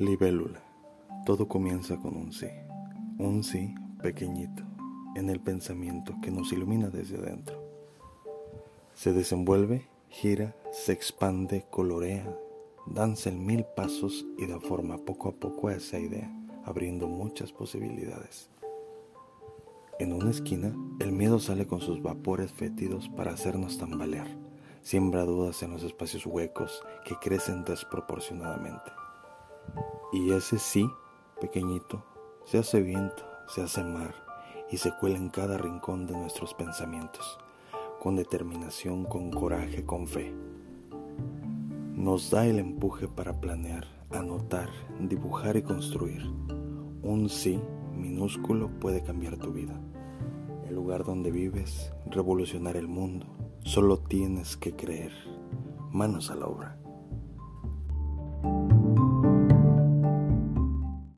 Libélula. Todo comienza con un sí. Un sí pequeñito en el pensamiento que nos ilumina desde adentro. Se desenvuelve, gira, se expande, colorea, danza en mil pasos y da forma poco a poco a esa idea, abriendo muchas posibilidades. En una esquina, el miedo sale con sus vapores fétidos para hacernos tambalear. Siembra dudas en los espacios huecos que crecen desproporcionadamente. Y ese sí, pequeñito, se hace viento, se hace mar y se cuela en cada rincón de nuestros pensamientos, con determinación, con coraje, con fe. Nos da el empuje para planear, anotar, dibujar y construir. Un sí minúsculo puede cambiar tu vida. El lugar donde vives, revolucionar el mundo. Solo tienes que creer. Manos a la obra.